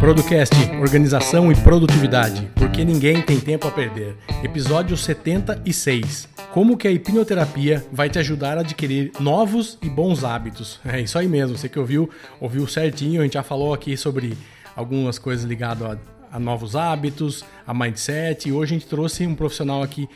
Producast, organização e produtividade, porque ninguém tem tempo a perder. Episódio 76. Como que a hipnoterapia vai te ajudar a adquirir novos e bons hábitos? É isso aí mesmo, você que ouviu, ouviu certinho, a gente já falou aqui sobre algumas coisas ligadas a, a novos hábitos, a mindset, e hoje a gente trouxe um profissional aqui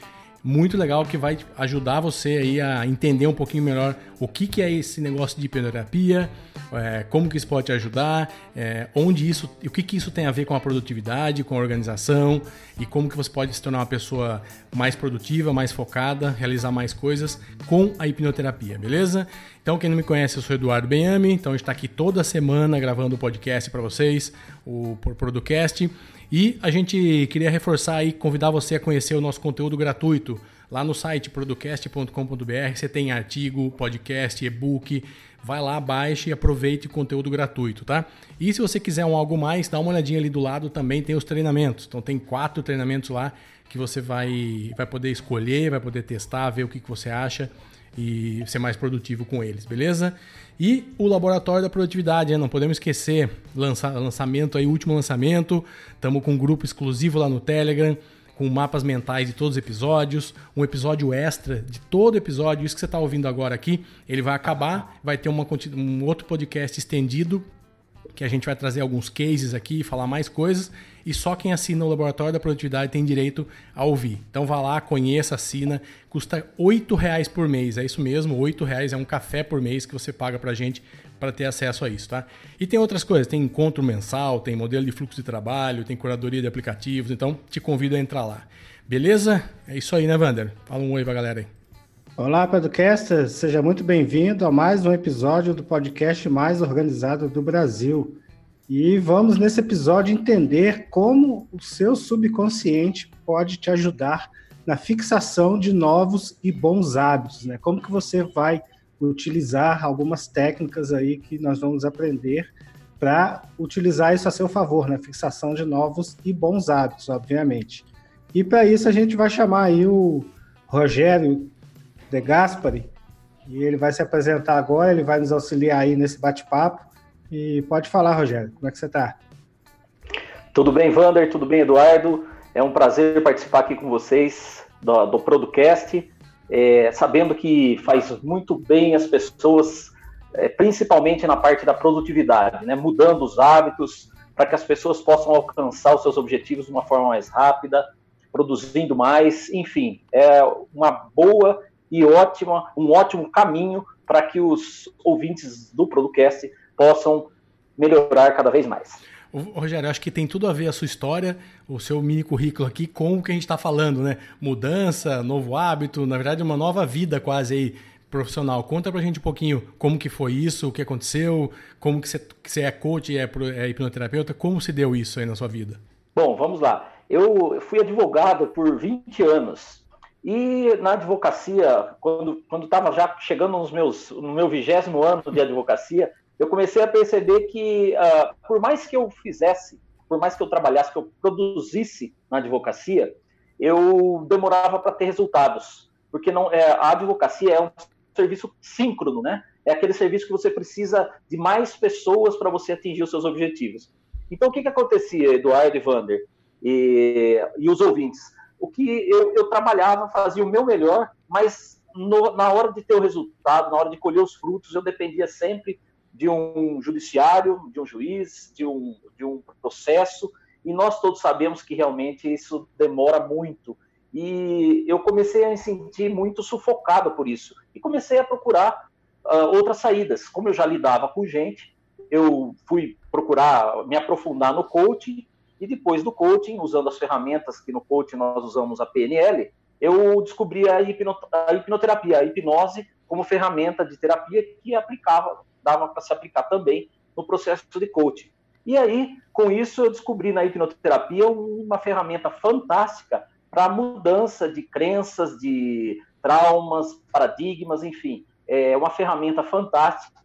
muito legal que vai ajudar você aí a entender um pouquinho melhor o que, que é esse negócio de hipnoterapia, é, como que isso pode te ajudar, é, onde isso, o que, que isso tem a ver com a produtividade, com a organização e como que você pode se tornar uma pessoa mais produtiva, mais focada, realizar mais coisas com a hipnoterapia, beleza? Então, quem não me conhece, eu sou Eduardo Benhame, então está aqui toda semana gravando o podcast para vocês, o Producast. E a gente queria reforçar e convidar você a conhecer o nosso conteúdo gratuito. Lá no site producast.com.br você tem artigo, podcast, e-book. Vai lá, baixe e aproveite o conteúdo gratuito, tá? E se você quiser um algo mais, dá uma olhadinha ali do lado também, tem os treinamentos. Então tem quatro treinamentos lá que você vai, vai poder escolher, vai poder testar, ver o que, que você acha e ser mais produtivo com eles, beleza? E o laboratório da produtividade, né? não podemos esquecer lança, lançamento aí, último lançamento. Estamos com um grupo exclusivo lá no Telegram, com mapas mentais de todos os episódios, um episódio extra de todo episódio. Isso que você está ouvindo agora aqui, ele vai acabar, vai ter uma, um outro podcast estendido que a gente vai trazer alguns cases aqui, falar mais coisas, e só quem assina o Laboratório da Produtividade tem direito a ouvir. Então vá lá, conheça, assina, custa R$ reais por mês, é isso mesmo, R$ reais é um café por mês que você paga pra gente para ter acesso a isso, tá? E tem outras coisas, tem encontro mensal, tem modelo de fluxo de trabalho, tem curadoria de aplicativos, então te convido a entrar lá. Beleza? É isso aí, né, Vander? Fala um oi pra galera aí. Olá, Podcaster, seja muito bem-vindo a mais um episódio do podcast mais organizado do Brasil. E vamos nesse episódio entender como o seu subconsciente pode te ajudar na fixação de novos e bons hábitos, né? Como que você vai utilizar algumas técnicas aí que nós vamos aprender para utilizar isso a seu favor, na né? fixação de novos e bons hábitos, obviamente. E para isso a gente vai chamar aí o Rogério De Gaspari, e ele vai se apresentar agora, ele vai nos auxiliar aí nesse bate-papo. E pode falar, Rogério, como é que você está? Tudo bem, Vander? Tudo bem, Eduardo? É um prazer participar aqui com vocês do, do Producast, é, sabendo que faz muito bem as pessoas, é, principalmente na parte da produtividade, né? mudando os hábitos para que as pessoas possam alcançar os seus objetivos de uma forma mais rápida, produzindo mais, enfim, é uma boa e ótima, um ótimo caminho para que os ouvintes do Producast possam melhorar cada vez mais. Rogério, acho que tem tudo a ver a sua história, o seu mini currículo aqui com o que a gente está falando, né? Mudança, novo hábito, na verdade uma nova vida quase aí profissional. Conta pra gente um pouquinho como que foi isso, o que aconteceu, como que você, que você é coach e é, é hipnoterapeuta, como se deu isso aí na sua vida? Bom, vamos lá. Eu fui advogado por 20 anos e na advocacia, quando estava já chegando nos meus, no meu vigésimo ano de advocacia, eu comecei a perceber que, uh, por mais que eu fizesse, por mais que eu trabalhasse, que eu produzisse na advocacia, eu demorava para ter resultados, porque não é, a advocacia é um serviço síncrono, né? É aquele serviço que você precisa de mais pessoas para você atingir os seus objetivos. Então, o que, que acontecia, Eduardo e Vander e, e os ouvintes? O que eu, eu trabalhava, fazia o meu melhor, mas no, na hora de ter o resultado, na hora de colher os frutos, eu dependia sempre de um judiciário, de um juiz, de um, de um processo, e nós todos sabemos que realmente isso demora muito. E eu comecei a me sentir muito sufocado por isso, e comecei a procurar uh, outras saídas. Como eu já lidava com gente, eu fui procurar me aprofundar no coaching, e depois do coaching, usando as ferramentas que no coaching nós usamos a PNL, eu descobri a, hipno, a hipnoterapia, a hipnose como ferramenta de terapia que aplicava, dava para se aplicar também no processo de coaching. E aí, com isso, eu descobri na hipnoterapia uma ferramenta fantástica para mudança de crenças, de traumas, paradigmas, enfim. É uma ferramenta fantástica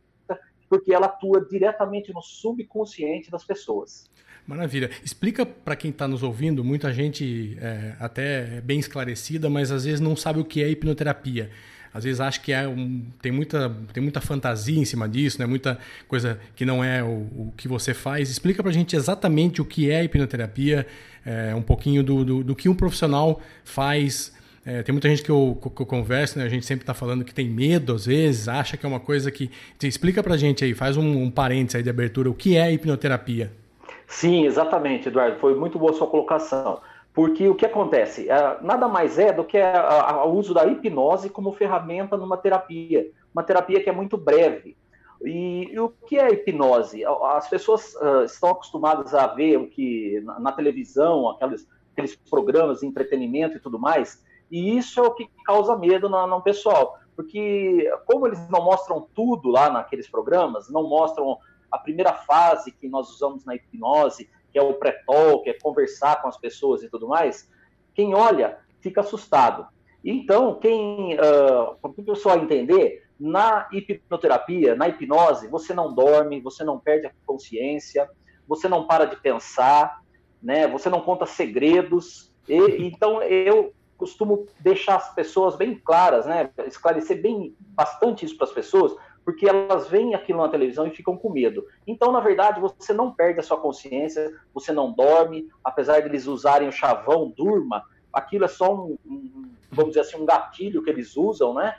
porque ela atua diretamente no subconsciente das pessoas. Maravilha. Explica para quem está nos ouvindo, muita gente é, até é bem esclarecida, mas às vezes não sabe o que é hipnoterapia. Às vezes acha que é um, tem, muita, tem muita fantasia em cima disso, né? muita coisa que não é o, o que você faz. Explica para a gente exatamente o que é hipnoterapia, é, um pouquinho do, do, do, que um profissional faz. É, tem muita gente que eu, que eu converso, né? a gente sempre está falando que tem medo às vezes, acha que é uma coisa que. Explica para a gente aí, faz um, um parênteses aí de abertura, o que é hipnoterapia? Sim, exatamente, Eduardo. Foi muito boa sua colocação. Porque o que acontece? É, nada mais é do que o uso da hipnose como ferramenta numa terapia. Uma terapia que é muito breve. E, e o que é hipnose? As pessoas uh, estão acostumadas a ver o que na, na televisão, aqueles, aqueles programas de entretenimento e tudo mais, e isso é o que causa medo no, no pessoal. Porque, como eles não mostram tudo lá naqueles programas, não mostram a primeira fase que nós usamos na hipnose, que é o pré-talk, é conversar com as pessoas e tudo mais, quem olha fica assustado. Então, quem, uh, para o pessoal entender, na hipnoterapia, na hipnose, você não dorme, você não perde a consciência, você não para de pensar, né? Você não conta segredos. E, então, eu costumo deixar as pessoas bem claras, né? Esclarecer bem bastante isso para as pessoas, porque elas veem aquilo na televisão e ficam com medo. Então, na verdade, você não perde a sua consciência, você não dorme, apesar de eles usarem o chavão durma, aquilo é só um, um, vamos dizer assim, um gatilho que eles usam, né?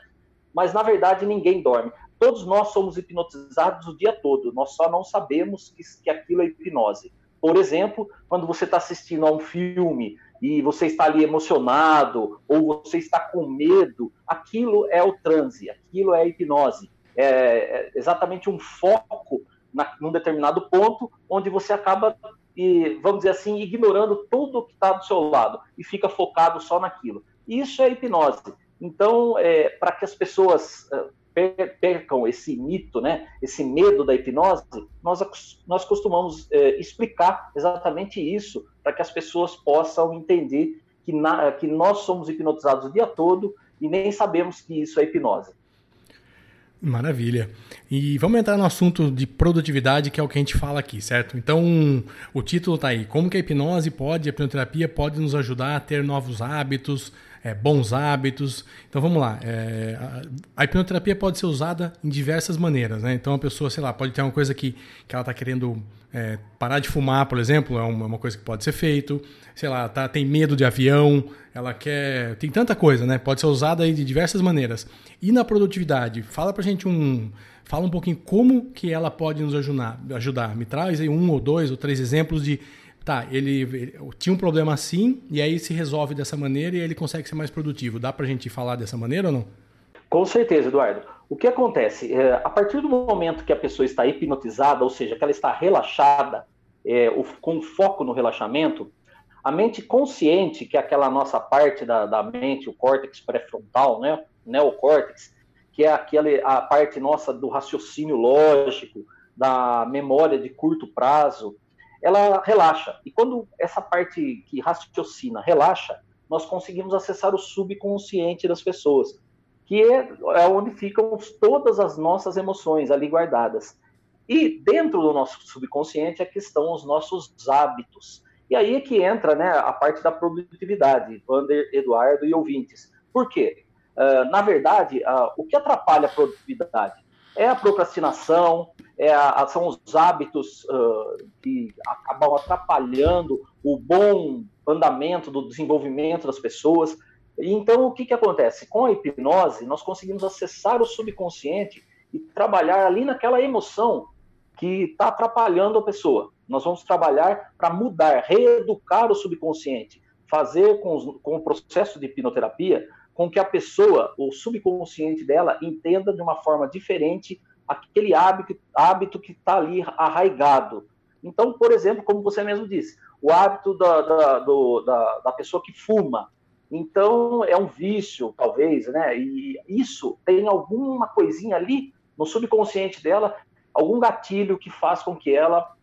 Mas na verdade ninguém dorme. Todos nós somos hipnotizados o dia todo, nós só não sabemos que, que aquilo é hipnose. Por exemplo, quando você está assistindo a um filme e você está ali emocionado ou você está com medo, aquilo é o transe, aquilo é a hipnose. É, é exatamente um foco na, num determinado ponto, onde você acaba, e, vamos dizer assim, ignorando tudo que está do seu lado e fica focado só naquilo. Isso é hipnose. Então, é, para que as pessoas é, percam esse mito, né, esse medo da hipnose, nós, nós costumamos é, explicar exatamente isso, para que as pessoas possam entender que, na, que nós somos hipnotizados o dia todo e nem sabemos que isso é hipnose. Maravilha. E vamos entrar no assunto de produtividade, que é o que a gente fala aqui, certo? Então, o título está aí. Como que a hipnose pode, a hipnoterapia pode nos ajudar a ter novos hábitos, é, bons hábitos. Então, vamos lá. É, a, a, hipnoterapia pode ser usada em diversas maneiras, né? Então, a pessoa, sei lá, pode ter uma coisa que, que ela está querendo é, parar de fumar, por exemplo, é uma, uma, coisa que pode ser feito. Sei lá, tá, tem medo de avião, ela quer. Tem tanta coisa, né? Pode ser usada aí de diversas maneiras. E na produtividade, fala pra gente um. Fala um pouquinho como que ela pode nos ajudar. ajudar. Me traz aí um ou dois ou três exemplos de. Tá, ele, ele tinha um problema assim, e aí se resolve dessa maneira e ele consegue ser mais produtivo. Dá pra gente falar dessa maneira ou não? Com certeza, Eduardo. O que acontece? É, a partir do momento que a pessoa está hipnotizada, ou seja, que ela está relaxada, é, com foco no relaxamento, a mente consciente, que é aquela nossa parte da, da mente, o córtex pré-frontal, né, neocórtex, que é aquela, a parte nossa do raciocínio lógico, da memória de curto prazo, ela relaxa. E quando essa parte que raciocina relaxa, nós conseguimos acessar o subconsciente das pessoas, que é, é onde ficam todas as nossas emoções ali guardadas. E dentro do nosso subconsciente é que estão os nossos hábitos, e aí é que entra né, a parte da produtividade, Vander, Eduardo e ouvintes. Por quê? Uh, na verdade, uh, o que atrapalha a produtividade é a procrastinação, é são os hábitos uh, que acabam atrapalhando o bom andamento do desenvolvimento das pessoas. Então, o que, que acontece? Com a hipnose, nós conseguimos acessar o subconsciente e trabalhar ali naquela emoção que está atrapalhando a pessoa. Nós vamos trabalhar para mudar, reeducar o subconsciente, fazer com, os, com o processo de hipnoterapia com que a pessoa, o subconsciente dela, entenda de uma forma diferente aquele hábito, hábito que está ali arraigado. Então, por exemplo, como você mesmo disse, o hábito da, da, do, da, da pessoa que fuma. Então, é um vício, talvez, né? E isso tem alguma coisinha ali no subconsciente dela, algum gatilho que faz com que ela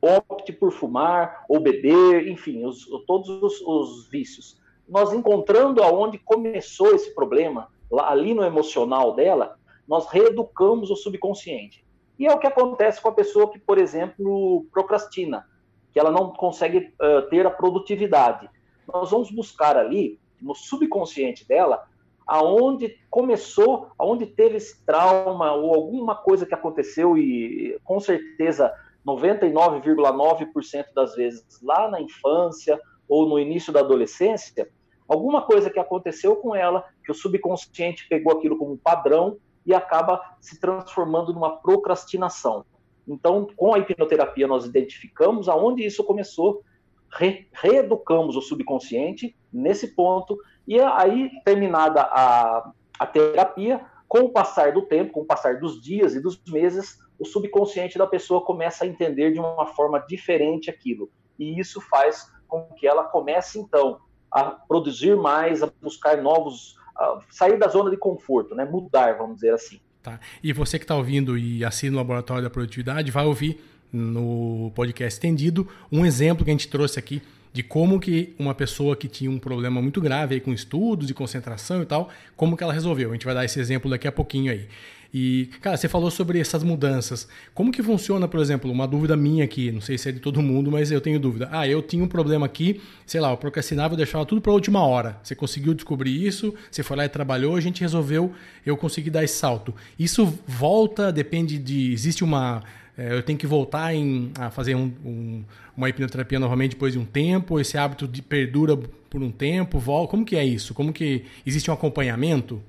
opte por fumar ou beber, enfim, os, todos os, os, vícios. Nós encontrando aonde começou esse problema, lá, ali no emocional dela, nós reeducamos o subconsciente. E é o que acontece com a pessoa que, por exemplo, procrastina, que ela não consegue uh, ter a produtividade. Nós vamos buscar ali, no subconsciente dela, aonde começou, aonde teve esse trauma ou alguma coisa que aconteceu e com certeza 99,9% das vezes lá na infância ou no início da adolescência, alguma coisa que aconteceu com ela, que o subconsciente pegou aquilo como padrão e acaba se transformando numa procrastinação. Então, com a hipnoterapia, nós identificamos aonde isso começou, re reeducamos o subconsciente nesse ponto, e aí, terminada a, a terapia, com o passar do tempo, com o passar dos dias e dos meses, o subconsciente da pessoa começa a entender de uma forma diferente aquilo. E isso faz com que ela comece, então, a produzir mais, a buscar novos, sair da zona de conforto, né? mudar, vamos dizer assim. Tá. E você que está ouvindo e assina o Laboratório da Produtividade, vai ouvir no podcast estendido um exemplo que a gente trouxe aqui de como que uma pessoa que tinha um problema muito grave aí com estudos e concentração e tal, como que ela resolveu. A gente vai dar esse exemplo daqui a pouquinho aí. E, cara, você falou sobre essas mudanças. Como que funciona, por exemplo, uma dúvida minha aqui, não sei se é de todo mundo, mas eu tenho dúvida. Ah, eu tinha um problema aqui, sei lá, eu procrastinava e deixava tudo para a última hora. Você conseguiu descobrir isso, você foi lá e trabalhou, a gente resolveu, eu consegui dar esse salto. Isso volta, depende de. Existe uma. É, eu tenho que voltar em, a fazer um, um, uma hipnoterapia novamente depois de um tempo? Esse hábito de perdura por um tempo? Volta, como que é isso? Como que existe um acompanhamento?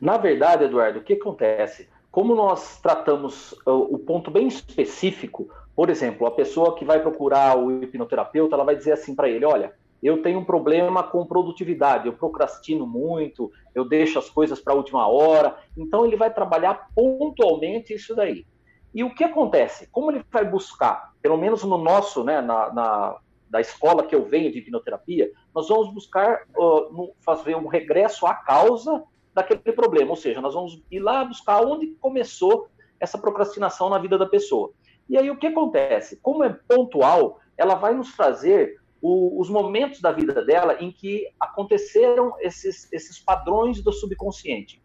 Na verdade, Eduardo, o que acontece? Como nós tratamos uh, o ponto bem específico, por exemplo, a pessoa que vai procurar o hipnoterapeuta, ela vai dizer assim para ele: olha, eu tenho um problema com produtividade, eu procrastino muito, eu deixo as coisas para a última hora. Então, ele vai trabalhar pontualmente isso daí. E o que acontece? Como ele vai buscar, pelo menos no nosso, né, na, na da escola que eu venho de hipnoterapia, nós vamos buscar uh, no, fazer um regresso à causa daquele problema. Ou seja, nós vamos ir lá buscar onde começou essa procrastinação na vida da pessoa. E aí o que acontece? Como é pontual, ela vai nos trazer o, os momentos da vida dela em que aconteceram esses, esses padrões do subconsciente.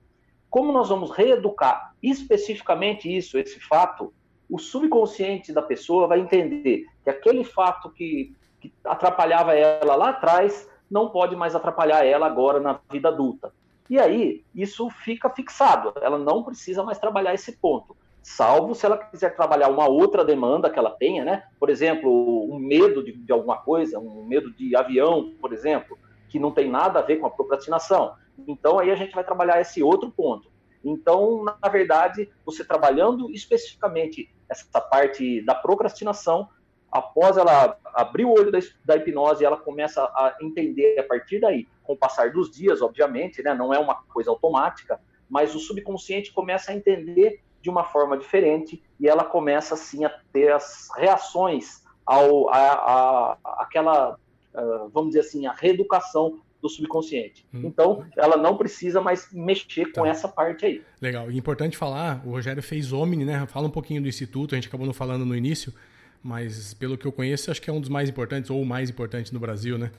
Como nós vamos reeducar especificamente isso, esse fato, o subconsciente da pessoa vai entender que aquele fato que, que atrapalhava ela lá atrás não pode mais atrapalhar ela agora na vida adulta. E aí, isso fica fixado. Ela não precisa mais trabalhar esse ponto. Salvo se ela quiser trabalhar uma outra demanda que ela tenha, né? Por exemplo, um medo de, de alguma coisa, um medo de avião, por exemplo, que não tem nada a ver com a procrastinação. Então, aí a gente vai trabalhar esse outro ponto. Então, na verdade, você trabalhando especificamente essa parte da procrastinação, após ela abrir o olho da, da, hipnose, ela começa a entender a partir daí, com o passar dos dias, obviamente, né, não é uma coisa automática, mas o subconsciente começa a entender de uma forma diferente e ela começa assim a ter as reações ao a, a, aquela, uh, vamos dizer assim, a reeducação do subconsciente. Hum. Então, ela não precisa mais mexer tá. com essa parte aí. Legal. E importante falar, o Rogério fez Omni, né? Fala um pouquinho do instituto, a gente acabou não falando no início mas pelo que eu conheço, acho que é um dos mais importantes ou o mais importante no Brasil, né?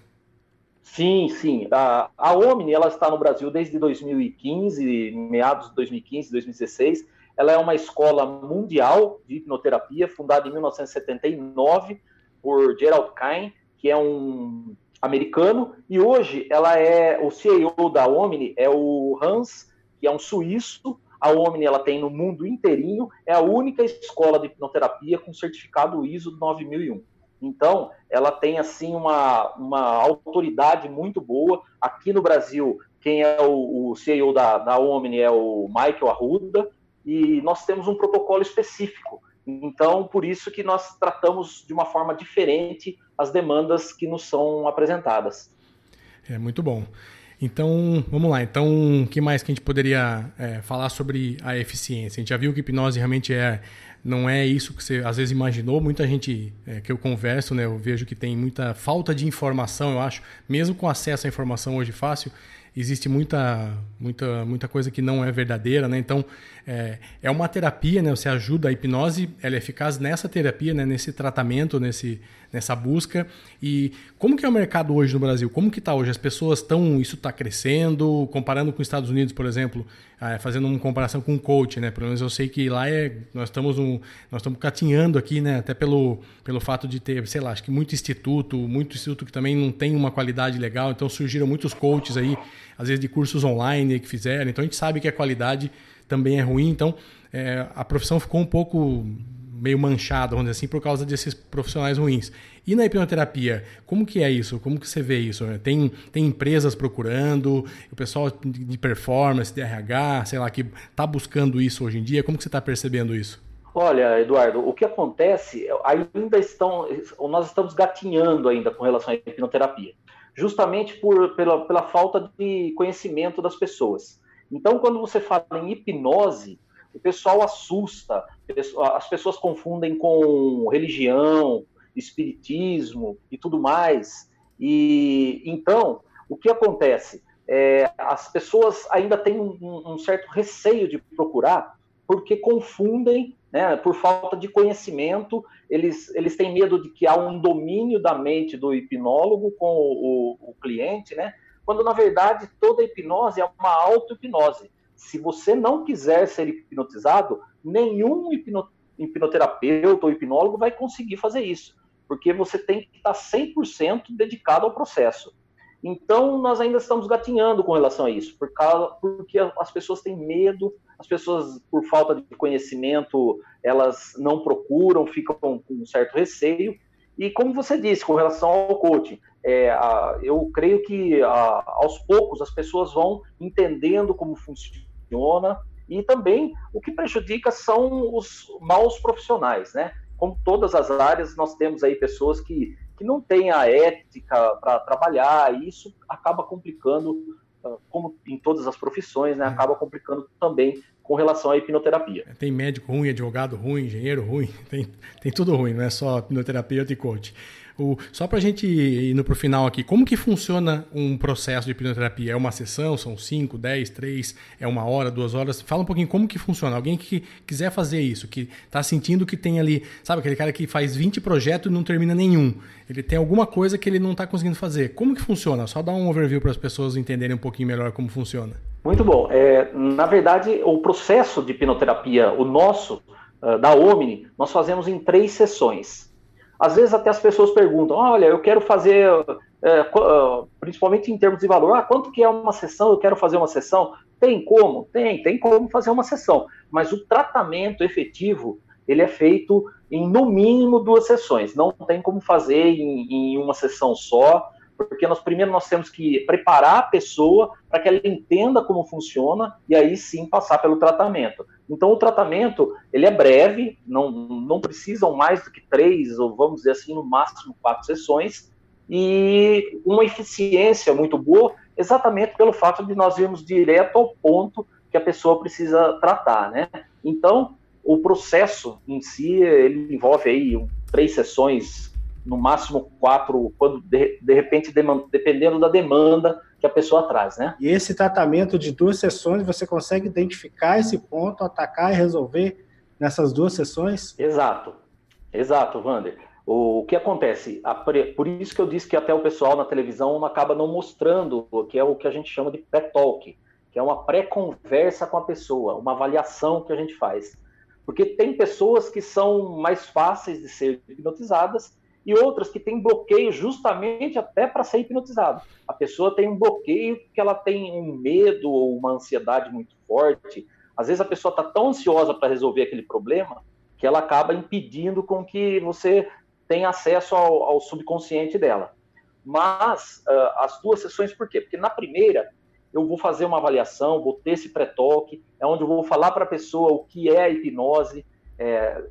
Sim, sim. A, a Omni ela está no Brasil desde 2015, meados de 2015, 2016. Ela é uma escola mundial de hipnoterapia, fundada em 1979 por Gerald Kain, que é um americano, e hoje ela é o CEO da Omni é o Hans, que é um suíço, a Omni ela tem no mundo inteirinho, é a única escola de hipnoterapia com certificado ISO 9001. Então, ela tem assim uma, uma autoridade muito boa. Aqui no Brasil, quem é o, o CEO da, da Omni é o Michael Arruda, e nós temos um protocolo específico. Então, por isso que nós tratamos de uma forma diferente as demandas que nos são apresentadas. É muito bom. Então, vamos lá. Então, o que mais que a gente poderia é, falar sobre a eficiência? A gente já viu que hipnose realmente é, não é isso que você às vezes imaginou. Muita gente é, que eu converso, né, eu vejo que tem muita falta de informação, eu acho. Mesmo com acesso à informação hoje fácil, existe muita, muita, muita coisa que não é verdadeira, né? Então, é, é uma terapia, né? Você ajuda a hipnose, ela é eficaz nessa terapia, né? Nesse tratamento, nesse, nessa busca. E como que é o mercado hoje no Brasil? Como que está hoje? As pessoas estão, isso está crescendo, comparando com os Estados Unidos, por exemplo, é, fazendo uma comparação com o coach, né? Pelo menos eu sei que lá é, nós estamos um, nós estamos catinhando aqui, né? Até pelo, pelo fato de ter, sei lá, acho que muito instituto, muito instituto que também não tem uma qualidade legal, então surgiram muitos coaches aí, às vezes de cursos online que fizeram. Então a gente sabe que a qualidade também é ruim, então é, a profissão ficou um pouco meio manchada, vamos dizer assim, por causa desses profissionais ruins. E na hipnoterapia, como que é isso? Como que você vê isso? Tem, tem empresas procurando, o pessoal de performance, de RH, sei lá, que está buscando isso hoje em dia, como que você está percebendo isso? Olha, Eduardo, o que acontece, ainda estão, nós estamos gatinhando ainda com relação à hipnoterapia, justamente por, pela, pela falta de conhecimento das pessoas. Então, quando você fala em hipnose, o pessoal assusta, as pessoas confundem com religião, espiritismo e tudo mais. E então, o que acontece? É, as pessoas ainda têm um, um, certo receio de procurar, porque confundem, né, por falta de conhecimento, eles, eles têm medo de que há um domínio da mente do hipnólogo com o, o, o cliente, né? Quando na verdade toda hipnose é uma auto-hipnose se você não quiser ser hipnotizado, nenhum hipno, hipnoterapeuta ou hipnólogo vai conseguir fazer isso, porque você tem que estar 100% dedicado ao processo. Então, nós ainda estamos gatinhando com relação a isso, por causa, porque as pessoas têm medo, as pessoas, por falta de conhecimento, elas não procuram, ficam com um certo receio. E como você disse, com relação ao coaching, é, a, eu creio que a, aos poucos as pessoas vão entendendo como funciona e também o que prejudica são os maus profissionais, né? Como todas as áreas, nós temos aí pessoas que, que não têm a ética para trabalhar, e isso acaba complicando, como em todas as profissões, né? Acaba complicando também com relação à hipnoterapia. Tem médico ruim, advogado ruim, engenheiro ruim, tem, tem tudo ruim, não é só hipnoterapeuta e coach. O, só para a gente ir para o final aqui, como que funciona um processo de hipnoterapia? É uma sessão? São 5, 10, 3? É uma hora, duas horas? Fala um pouquinho como que funciona. Alguém que quiser fazer isso, que está sentindo que tem ali, sabe aquele cara que faz 20 projetos e não termina nenhum. Ele tem alguma coisa que ele não está conseguindo fazer. Como que funciona? Só dar um overview para as pessoas entenderem um pouquinho melhor como funciona. Muito bom. É, na verdade, o processo de hipnoterapia, o nosso, uh, da Omni, nós fazemos em três sessões. Às vezes até as pessoas perguntam, olha, eu quero fazer, é, principalmente em termos de valor, ah, quanto que é uma sessão? Eu quero fazer uma sessão. Tem como? Tem, tem como fazer uma sessão. Mas o tratamento efetivo, ele é feito em no mínimo duas sessões. Não tem como fazer em, em uma sessão só, porque nós primeiro nós temos que preparar a pessoa para que ela entenda como funciona e aí sim passar pelo tratamento. Então o tratamento ele é breve, não, não precisam mais do que três ou vamos dizer assim no máximo quatro sessões e uma eficiência muito boa, exatamente pelo fato de nós irmos direto ao ponto que a pessoa precisa tratar, né? Então o processo em si ele envolve aí três sessões no máximo quatro, quando de, de repente, dependendo da demanda que a pessoa traz, né? E esse tratamento de duas sessões, você consegue identificar esse ponto, atacar e resolver nessas duas sessões? Exato, exato, Wander. O que acontece? Por isso que eu disse que até o pessoal na televisão acaba não mostrando, que é o que a gente chama de pré-talk, que é uma pré-conversa com a pessoa, uma avaliação que a gente faz. Porque tem pessoas que são mais fáceis de ser hipnotizadas e outras que têm bloqueio justamente até para ser hipnotizado. A pessoa tem um bloqueio que ela tem um medo ou uma ansiedade muito forte. Às vezes a pessoa está tão ansiosa para resolver aquele problema que ela acaba impedindo com que você tenha acesso ao, ao subconsciente dela. Mas uh, as duas sessões, por quê? Porque na primeira eu vou fazer uma avaliação, vou ter esse pré-toque, é onde eu vou falar para a pessoa o que é a hipnose, é,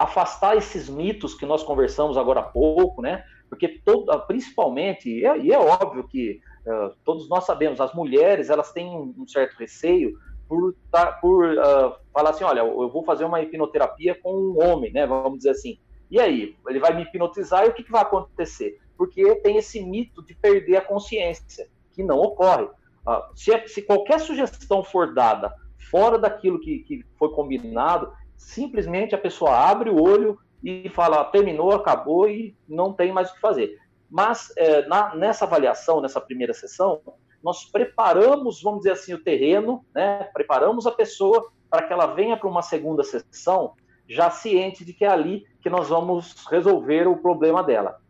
afastar esses mitos que nós conversamos agora há pouco, né? Porque todo, principalmente, e é, e é óbvio que uh, todos nós sabemos, as mulheres elas têm um, certo receio por, tá, por uh, falar assim, olha, eu vou fazer uma hipnoterapia com um homem, né? Vamos dizer assim. E aí, ele vai me hipnotizar e o que, que vai acontecer? Porque tem esse mito de perder a consciência, que não ocorre. Uh, se, se qualquer sugestão for dada fora daquilo que, que foi combinado, simplesmente a pessoa abre o olho e fala, terminou, acabou e não tem mais o que fazer. Mas é, na, nessa avaliação, nessa primeira sessão, nós preparamos, vamos dizer assim, o terreno, né? preparamos a pessoa para que ela venha para uma segunda sessão já ciente de que é ali que nós vamos resolver o problema dela.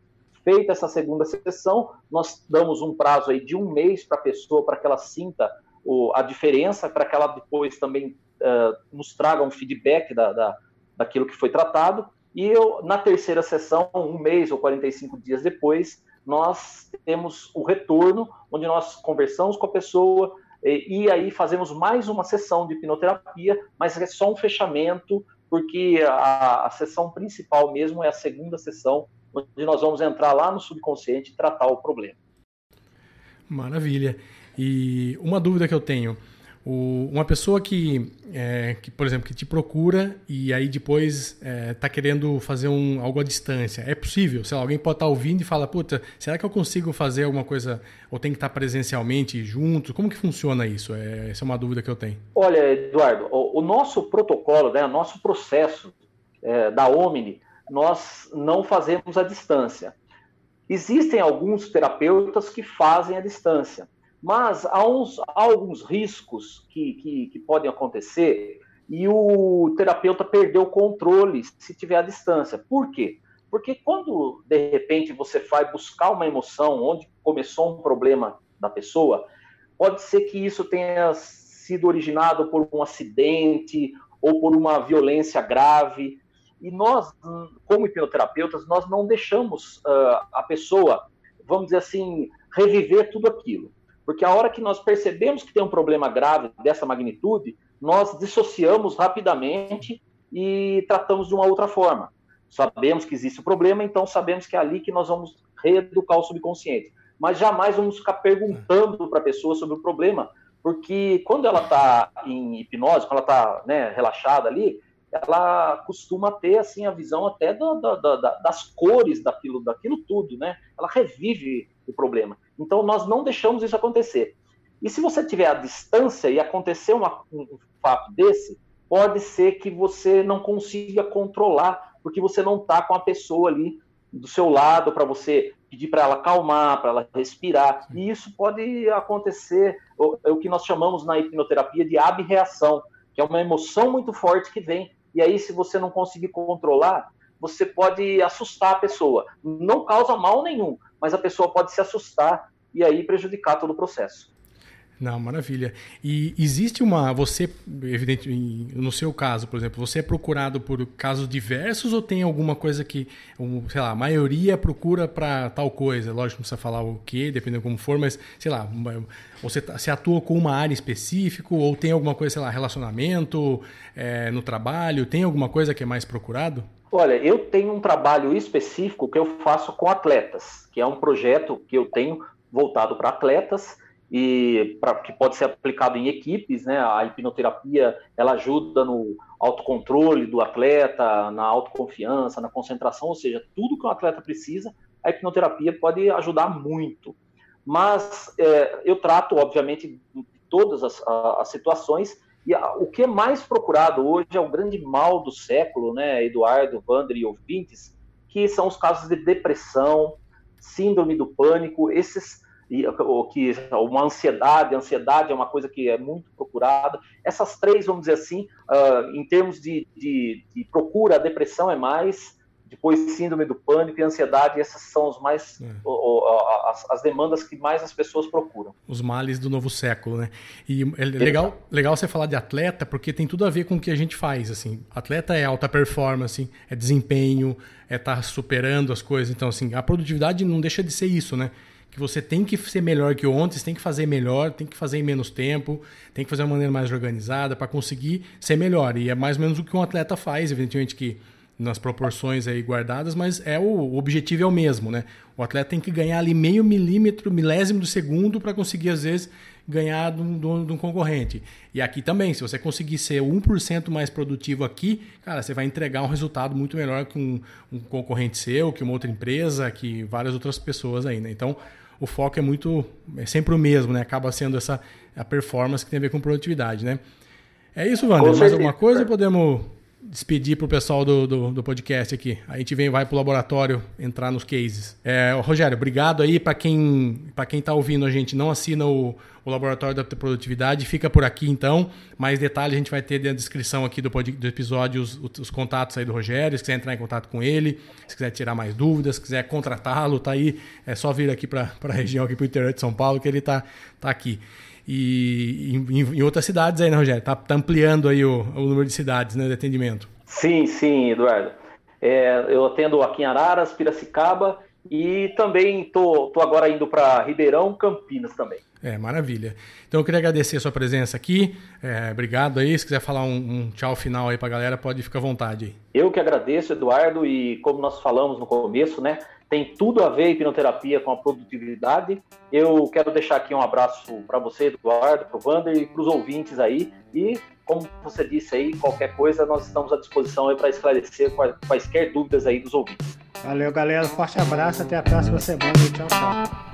Feita essa segunda sessão, nós damos um prazo aí de um mês para a pessoa, para que ela sinta o, a diferença, para que ela depois também uh, nos traga um feedback da, da, daquilo que foi tratado. E eu, na terceira sessão, um mês ou 45 dias depois, nós temos o retorno, onde nós conversamos com a pessoa e, e aí fazemos mais uma sessão de hipnoterapia, mas é só um fechamento, porque a, a sessão principal mesmo é a segunda sessão, onde nós vamos entrar lá no subconsciente e tratar o problema. Maravilha. E uma dúvida que eu tenho. O, uma pessoa que, é, que, por exemplo, que te procura e aí depois está é, tá querendo fazer um, algo à distância, é possível? Se alguém pode estar tá ouvindo e fala, puta, será que eu consigo fazer alguma coisa ou tem que estar tá presencialmente junto? Como que funciona isso? É, essa é uma dúvida que eu tenho. Olha, Eduardo, o, o nosso protocolo, né, o nosso processo é, da Omni, nós não fazemos à distância. Existem alguns terapeutas que fazem à distância. Mas há, uns, há alguns riscos que, que, que, podem acontecer e o terapeuta perdeu o controle se tiver à distância. Por quê? Porque quando, de repente, você vai buscar uma emoção onde começou um problema da pessoa, pode ser que isso tenha sido originado por um acidente ou por uma violência grave. E nós, como hipnoterapeutas, nós não deixamos uh, a pessoa, vamos dizer assim, reviver tudo aquilo. Porque a hora que nós percebemos que tem um problema grave dessa magnitude, nós dissociamos rapidamente e tratamos de uma outra forma. Sabemos que existe o problema, então sabemos que é ali que nós vamos reeducar o subconsciente. Mas jamais vamos ficar perguntando para a pessoa sobre o problema, porque quando ela está em hipnose, quando ela está né, relaxada ali, ela costuma ter assim a visão até das cores daquilo, daquilo tudo, né? Ela revive o problema. Então, nós não deixamos isso acontecer. E se você tiver a distância e acontecer uma, um fato desse, pode ser que você não consiga controlar, porque você não está com a pessoa ali do seu lado para você pedir para ela calmar, para ela respirar. E isso pode acontecer, é o que nós chamamos na hipnoterapia de abreação, que é uma emoção muito forte que vem. E aí, se você não conseguir controlar, você pode assustar a pessoa. Não causa mal nenhum, mas a pessoa pode se assustar e aí prejudicar todo o processo. Não, maravilha. E existe uma. Você, evidente, no seu caso, por exemplo, você é procurado por casos diversos ou tem alguma coisa que, sei lá, a maioria procura para tal coisa? Lógico, não precisa falar o que, dependendo como for, mas, sei lá, você tá, se atua com uma área específica ou tem alguma coisa, sei lá, relacionamento é, no trabalho? Tem alguma coisa que é mais procurado? Olha, eu tenho um trabalho específico que eu faço com atletas, que é um projeto que eu tenho voltado para atletas e pra, que pode ser aplicado em equipes, né? A hipnoterapia ela ajuda no autocontrole do atleta, na autoconfiança, na concentração, ou seja, tudo que o atleta precisa, a hipnoterapia pode ajudar muito. Mas é, eu trato, obviamente, todas as, as situações e a, o que é mais procurado hoje é o grande mal do século, né, Eduardo, Wander e ouvintes, que são os casos de depressão, síndrome do pânico, esses e, o que uma ansiedade, a ansiedade é uma coisa que é muito procurada. Essas três, vamos dizer assim, uh, em termos de, de, de, procura, a depressão é mais, depois síndrome do pânico e ansiedade, essas são os mais, é. o, o, as, as, demandas que mais as pessoas procuram. Os males do novo século, né? E é legal, legal você falar de atleta, porque tem tudo a ver com o que a gente faz, assim. Atleta é alta performance, é desempenho, é estar tá superando as coisas. Então, assim, a produtividade não deixa de ser isso, né? Que você tem que ser melhor que ontem, você tem que fazer melhor, tem que fazer em menos tempo, tem que fazer de uma maneira mais organizada para conseguir ser melhor. E é mais ou menos o que um atleta faz, evidentemente que nas proporções aí guardadas, mas é o, o objetivo é o mesmo, né? O atleta tem que ganhar ali meio milímetro, milésimo de segundo para conseguir às vezes ganhar de um, de um, concorrente. E aqui também, se você conseguir ser 1% mais produtivo aqui, cara, você vai entregar um resultado muito melhor que um, um concorrente seu, que uma outra empresa, que várias outras pessoas aí, né? Então, o foco é muito é sempre o mesmo, né? Acaba sendo essa a performance que tem a ver com produtividade, né? É isso, Wander. Mais alguma coisa podemos despedir para o pessoal do, do, do, podcast aqui. A gente vem, vai para o laboratório entrar nos cases. É, Rogério, obrigado aí para quem para quem está ouvindo a gente não assina o, o laboratório da produtividade, fica por aqui então. Mais detalhes a gente vai ter na descrição aqui do, do episódio os, os, contatos aí do Rogério, se quiser entrar em contato com ele, se quiser tirar mais dúvidas, se quiser contratá-lo, tá aí, é só vir aqui para a região aqui para o interior de São Paulo que ele tá tá aqui e em, em, outras cidades aí, né, Rogério? Está tá ampliando aí o, o, número de cidades né, de atendimento. Sim, sim, Eduardo. É, eu atendo aqui em Araras, Piracicaba e também estou tô, tô agora indo para Ribeirão, Campinas também. É, maravilha. Então eu queria agradecer a sua presença aqui. É, obrigado aí. Se quiser falar um, um tchau final aí para a galera, pode ficar à vontade aí. Eu que agradeço, Eduardo, e como nós falamos no começo, né? Tem tudo a ver a hipnoterapia com a produtividade. Eu quero deixar aqui um abraço para você, Eduardo, para o Wander e para os ouvintes aí. E, como você disse aí, qualquer coisa, nós estamos à disposição para esclarecer quaisquer dúvidas aí dos ouvintes. Valeu, galera. Forte abraço. Até a próxima semana. Tchau, tchau.